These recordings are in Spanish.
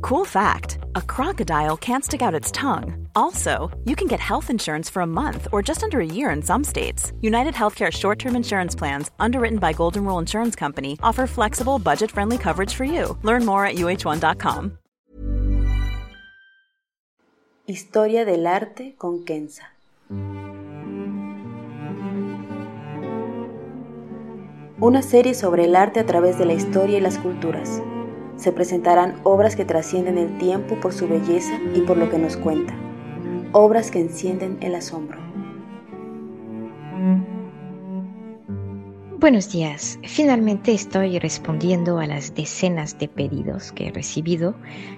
Cool fact a crocodile can't stick out its tongue. Also, you can get health insurance for a month or just under a year in some states. United Healthcare short term insurance plans, underwritten by Golden Rule Insurance Company, offer flexible, budget friendly coverage for you. Learn more at uh1.com. Historia del arte con Kenza. Una serie sobre el arte a través de la historia y las culturas. Se presentarán obras que trascienden el tiempo por su belleza y por lo que nos cuenta. Obras que encienden el asombro. Buenos días. Finalmente estoy respondiendo a las decenas de pedidos que he recibido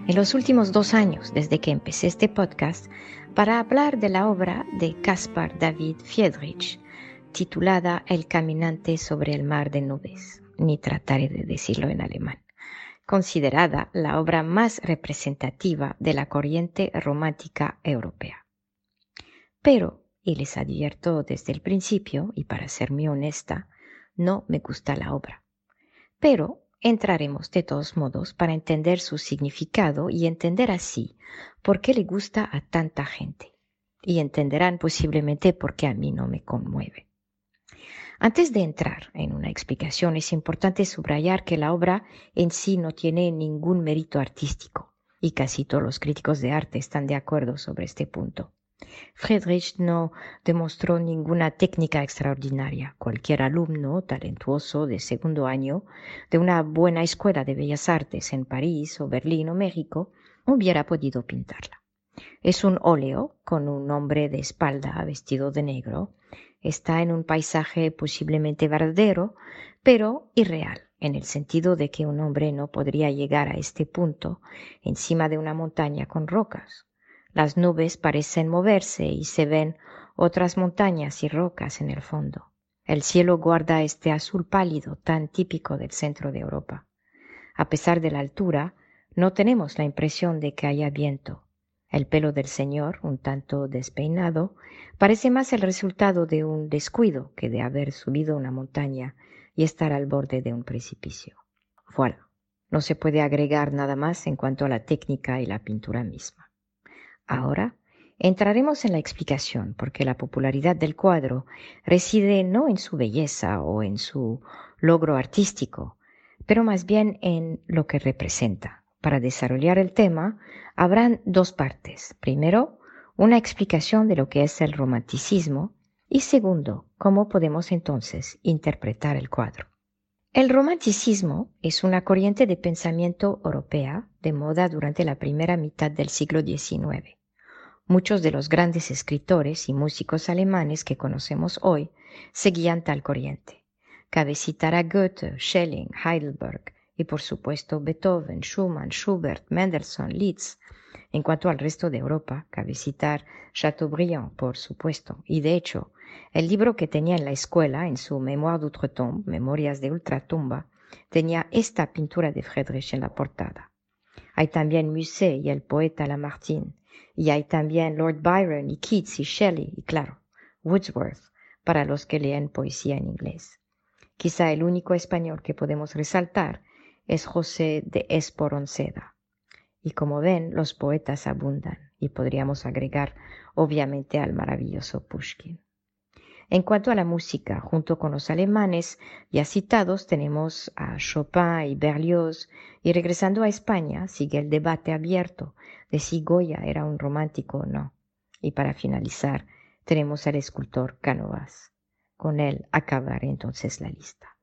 en los últimos dos años desde que empecé este podcast para hablar de la obra de Caspar David Friedrich titulada El caminante sobre el mar de nubes, ni trataré de decirlo en alemán, considerada la obra más representativa de la corriente romántica europea. Pero, y les advierto desde el principio, y para ser muy honesta, no me gusta la obra. Pero entraremos de todos modos para entender su significado y entender así por qué le gusta a tanta gente. Y entenderán posiblemente por qué a mí no me conmueve. Antes de entrar en una explicación, es importante subrayar que la obra en sí no tiene ningún mérito artístico, y casi todos los críticos de arte están de acuerdo sobre este punto. Friedrich no demostró ninguna técnica extraordinaria. Cualquier alumno talentuoso de segundo año de una buena escuela de bellas artes en París o Berlín o México hubiera podido pintarla. Es un óleo con un hombre de espalda vestido de negro está en un paisaje posiblemente verdadero, pero irreal, en el sentido de que un hombre no podría llegar a este punto encima de una montaña con rocas. Las nubes parecen moverse y se ven otras montañas y rocas en el fondo. El cielo guarda este azul pálido tan típico del centro de Europa. A pesar de la altura, no tenemos la impresión de que haya viento. El pelo del señor, un tanto despeinado, parece más el resultado de un descuido que de haber subido una montaña y estar al borde de un precipicio. Voilà. No se puede agregar nada más en cuanto a la técnica y la pintura misma. Ahora entraremos en la explicación, porque la popularidad del cuadro reside no en su belleza o en su logro artístico, pero más bien en lo que representa. Para desarrollar el tema, habrán dos partes. Primero, una explicación de lo que es el romanticismo y segundo, cómo podemos entonces interpretar el cuadro. El romanticismo es una corriente de pensamiento europea de moda durante la primera mitad del siglo XIX. Muchos de los grandes escritores y músicos alemanes que conocemos hoy seguían tal corriente. Cabe citar a Goethe, Schelling, Heidelberg, y por supuesto Beethoven, Schumann, Schubert, Mendelssohn, Liszt. En cuanto al resto de Europa, cabe citar Chateaubriand, por supuesto, y de hecho, el libro que tenía en la escuela, en su Mémoire d'Outre-Tombe, Memorias de Ultratumba, tenía esta pintura de Friedrich en la portada. Hay también Musset y el poeta Lamartine, y hay también Lord Byron y Keats y Shelley, y claro, Wordsworth, para los que leen poesía en inglés. Quizá el único español que podemos resaltar es José de Esporonceda. Y como ven, los poetas abundan, y podríamos agregar obviamente al maravilloso Pushkin. En cuanto a la música, junto con los alemanes ya citados, tenemos a Chopin y Berlioz, y regresando a España sigue el debate abierto de si Goya era un romántico o no. Y para finalizar, tenemos al escultor Canovas. Con él acabaré entonces la lista.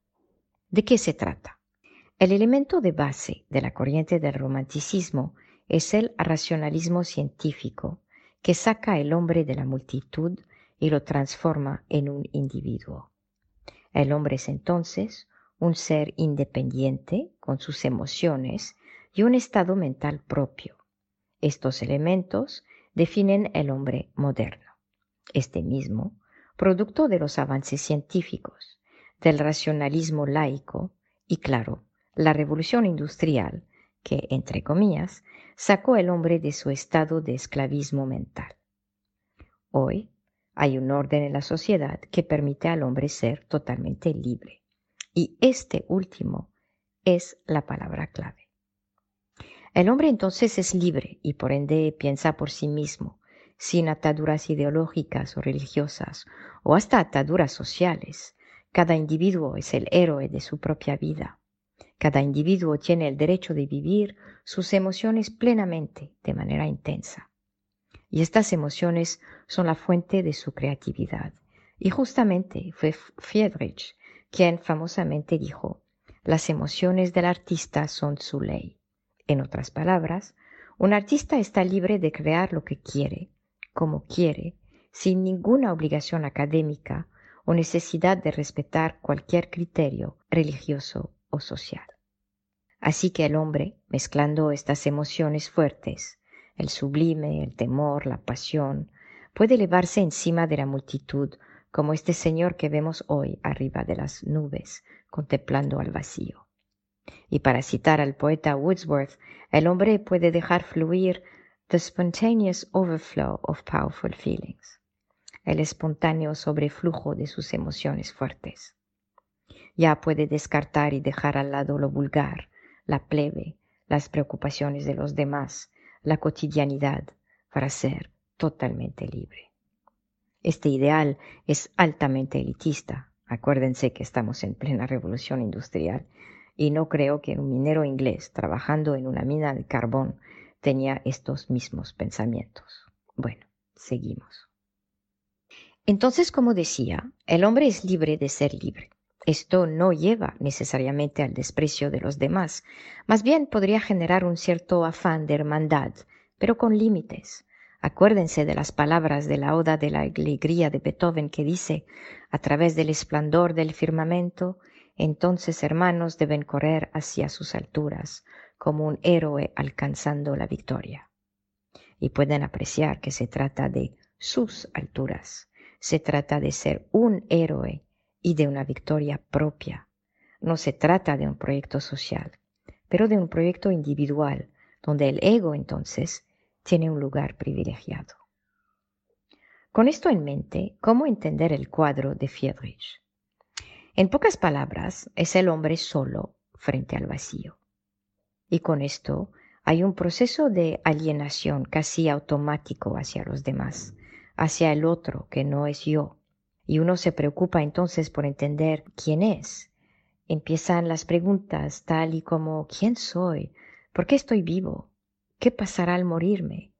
¿De qué se trata? El elemento de base de la corriente del romanticismo es el racionalismo científico que saca al hombre de la multitud y lo transforma en un individuo. El hombre es entonces un ser independiente con sus emociones y un estado mental propio. Estos elementos definen el hombre moderno. Este mismo producto de los avances científicos, del racionalismo laico y, claro, la revolución industrial que, entre comillas, sacó al hombre de su estado de esclavismo mental. Hoy hay un orden en la sociedad que permite al hombre ser totalmente libre. Y este último es la palabra clave. El hombre entonces es libre y por ende piensa por sí mismo, sin ataduras ideológicas o religiosas o hasta ataduras sociales. Cada individuo es el héroe de su propia vida. Cada individuo tiene el derecho de vivir sus emociones plenamente, de manera intensa. Y estas emociones son la fuente de su creatividad. Y justamente fue Friedrich quien famosamente dijo, las emociones del artista son su ley. En otras palabras, un artista está libre de crear lo que quiere, como quiere, sin ninguna obligación académica o necesidad de respetar cualquier criterio religioso social. Así que el hombre, mezclando estas emociones fuertes, el sublime, el temor, la pasión, puede elevarse encima de la multitud como este señor que vemos hoy arriba de las nubes, contemplando al vacío. Y para citar al poeta Wordsworth, el hombre puede dejar fluir the spontaneous overflow of powerful feelings, el espontáneo sobreflujo de sus emociones fuertes. Ya puede descartar y dejar al lado lo vulgar, la plebe, las preocupaciones de los demás, la cotidianidad, para ser totalmente libre. Este ideal es altamente elitista. Acuérdense que estamos en plena revolución industrial y no creo que un minero inglés trabajando en una mina de carbón tenía estos mismos pensamientos. Bueno, seguimos. Entonces, como decía, el hombre es libre de ser libre. Esto no lleva necesariamente al desprecio de los demás, más bien podría generar un cierto afán de hermandad, pero con límites. Acuérdense de las palabras de la Oda de la Alegría de Beethoven que dice, a través del esplendor del firmamento, entonces hermanos deben correr hacia sus alturas, como un héroe alcanzando la victoria. Y pueden apreciar que se trata de sus alturas, se trata de ser un héroe y de una victoria propia. No se trata de un proyecto social, pero de un proyecto individual, donde el ego entonces tiene un lugar privilegiado. Con esto en mente, ¿cómo entender el cuadro de Friedrich? En pocas palabras, es el hombre solo frente al vacío. Y con esto hay un proceso de alienación casi automático hacia los demás, hacia el otro que no es yo, y uno se preocupa entonces por entender quién es. Empiezan las preguntas tal y como ¿quién soy? ¿Por qué estoy vivo? ¿Qué pasará al morirme?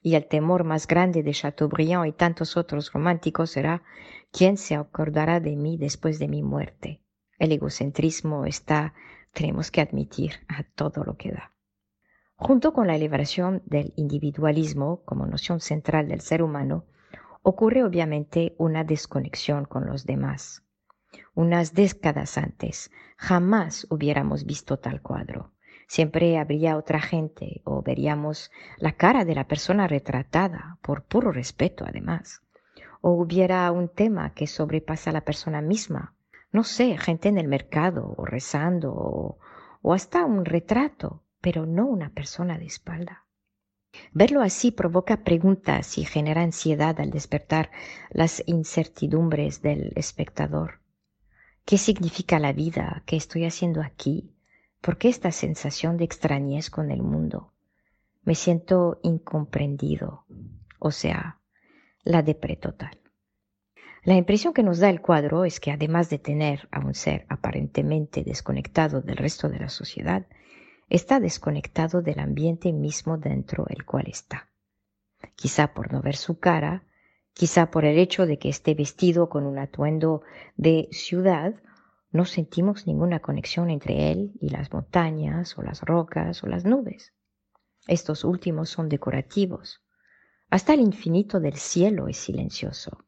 Y el temor más grande de Chateaubriand y tantos otros románticos será ¿quién se acordará de mí después de mi muerte? El egocentrismo está, tenemos que admitir, a todo lo que da. Junto con la elevación del individualismo como noción central del ser humano, ocurre obviamente una desconexión con los demás. Unas décadas antes jamás hubiéramos visto tal cuadro. Siempre habría otra gente o veríamos la cara de la persona retratada, por puro respeto además. O hubiera un tema que sobrepasa a la persona misma. No sé, gente en el mercado o rezando o, o hasta un retrato, pero no una persona de espalda. Verlo así provoca preguntas y genera ansiedad al despertar las incertidumbres del espectador. ¿Qué significa la vida? ¿Qué estoy haciendo aquí? ¿Por qué esta sensación de extrañez con el mundo? Me siento incomprendido, o sea, la depre total. La impresión que nos da el cuadro es que además de tener a un ser aparentemente desconectado del resto de la sociedad, está desconectado del ambiente mismo dentro el cual está. Quizá por no ver su cara, quizá por el hecho de que esté vestido con un atuendo de ciudad, no sentimos ninguna conexión entre él y las montañas o las rocas o las nubes. Estos últimos son decorativos. Hasta el infinito del cielo es silencioso.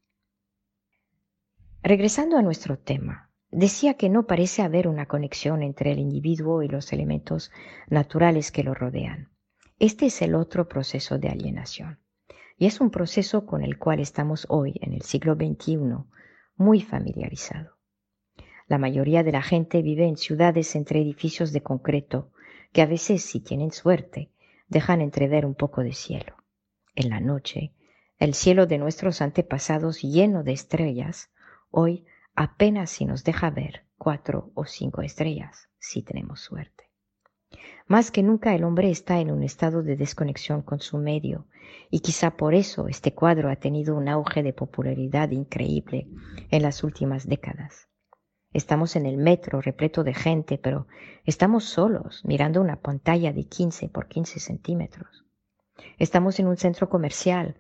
Regresando a nuestro tema, Decía que no parece haber una conexión entre el individuo y los elementos naturales que lo rodean. Este es el otro proceso de alienación. y es un proceso con el cual estamos hoy, en el siglo XXI, muy familiarizado. La mayoría de la gente vive en ciudades entre edificios de concreto que a veces, si tienen suerte, dejan entrever un poco de cielo. En la noche, el cielo de nuestros antepasados lleno de estrellas, hoy apenas si nos deja ver cuatro o cinco estrellas, si tenemos suerte. Más que nunca el hombre está en un estado de desconexión con su medio, y quizá por eso este cuadro ha tenido un auge de popularidad increíble en las últimas décadas. Estamos en el metro repleto de gente, pero estamos solos mirando una pantalla de 15 por 15 centímetros. Estamos en un centro comercial,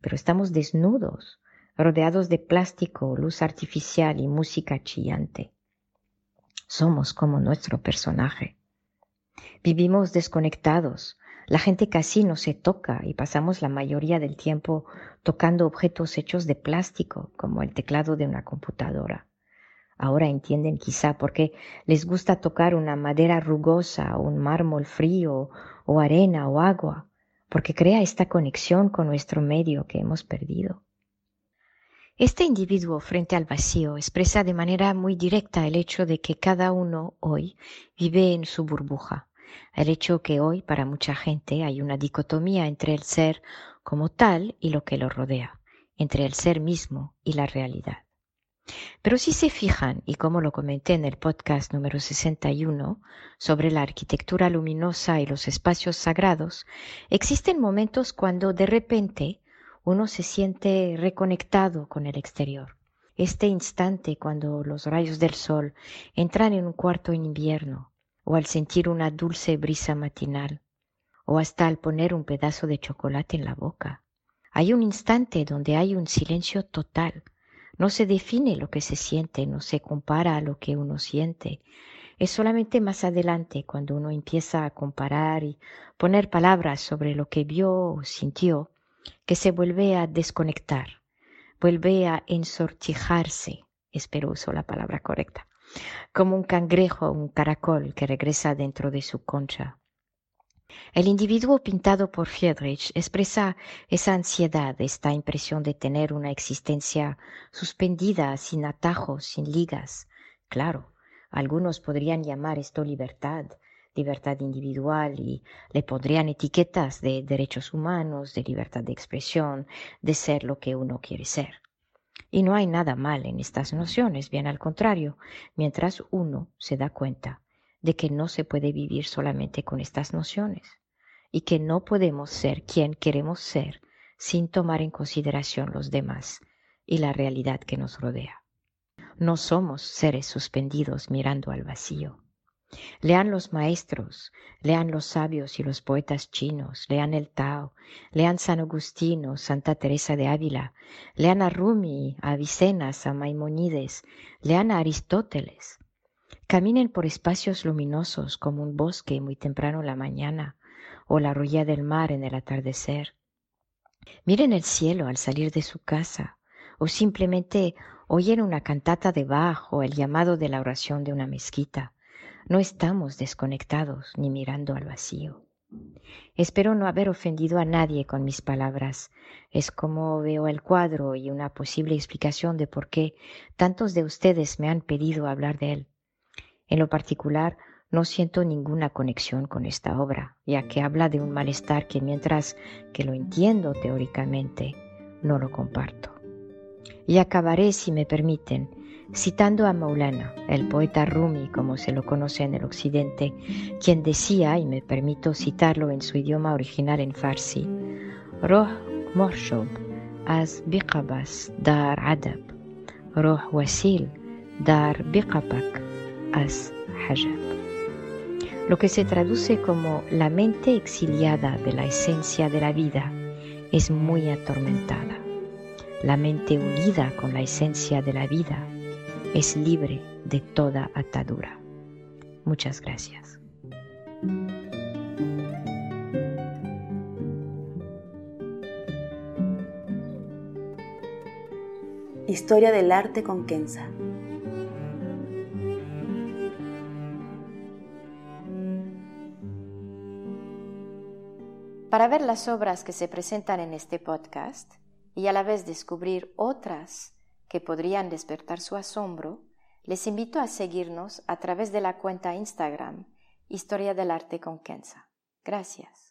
pero estamos desnudos, rodeados de plástico, luz artificial y música chillante. Somos como nuestro personaje. Vivimos desconectados. La gente casi no se toca y pasamos la mayoría del tiempo tocando objetos hechos de plástico, como el teclado de una computadora. Ahora entienden quizá por qué les gusta tocar una madera rugosa un mármol frío o arena o agua, porque crea esta conexión con nuestro medio que hemos perdido. Este individuo frente al vacío expresa de manera muy directa el hecho de que cada uno hoy vive en su burbuja, el hecho que hoy para mucha gente hay una dicotomía entre el ser como tal y lo que lo rodea, entre el ser mismo y la realidad. Pero si se fijan, y como lo comenté en el podcast número 61 sobre la arquitectura luminosa y los espacios sagrados, existen momentos cuando de repente uno se siente reconectado con el exterior. Este instante cuando los rayos del sol entran en un cuarto en invierno, o al sentir una dulce brisa matinal, o hasta al poner un pedazo de chocolate en la boca. Hay un instante donde hay un silencio total. No se define lo que se siente, no se compara a lo que uno siente. Es solamente más adelante cuando uno empieza a comparar y poner palabras sobre lo que vio o sintió, que se vuelve a desconectar, vuelve a ensortijarse, espero uso la palabra correcta, como un cangrejo o un caracol que regresa dentro de su concha. El individuo pintado por Friedrich expresa esa ansiedad, esta impresión de tener una existencia suspendida, sin atajos, sin ligas. Claro, algunos podrían llamar esto libertad, libertad individual y le pondrían etiquetas de derechos humanos, de libertad de expresión, de ser lo que uno quiere ser. Y no hay nada mal en estas nociones, bien al contrario, mientras uno se da cuenta de que no se puede vivir solamente con estas nociones y que no podemos ser quien queremos ser sin tomar en consideración los demás y la realidad que nos rodea. No somos seres suspendidos mirando al vacío. Lean los maestros, lean los sabios y los poetas chinos, lean el Tao, lean San Agustino, Santa Teresa de Ávila, lean a Rumi, a Avicenas, a Maimonides, lean a Aristóteles. Caminen por espacios luminosos como un bosque muy temprano en la mañana o la orilla del mar en el atardecer. Miren el cielo al salir de su casa o simplemente oyen una cantata de Bach o el llamado de la oración de una mezquita. No estamos desconectados ni mirando al vacío. Espero no haber ofendido a nadie con mis palabras. Es como veo el cuadro y una posible explicación de por qué tantos de ustedes me han pedido hablar de él. En lo particular, no siento ninguna conexión con esta obra, ya que habla de un malestar que mientras que lo entiendo teóricamente, no lo comparto. Y acabaré, si me permiten, citando a Maulana, el poeta Rumi como se lo conoce en el occidente, quien decía, y me permito citarlo en su idioma original en farsi, Roh morshob as biqabas dar adab, roh wasil dar biqabak as hajab. Lo que se traduce como la mente exiliada de la esencia de la vida es muy atormentada. La mente unida con la esencia de la vida es libre de toda atadura. Muchas gracias. Historia del arte con Kenza. Para ver las obras que se presentan en este podcast y a la vez descubrir otras que podrían despertar su asombro, les invito a seguirnos a través de la cuenta Instagram Historia del Arte con Kenza. Gracias.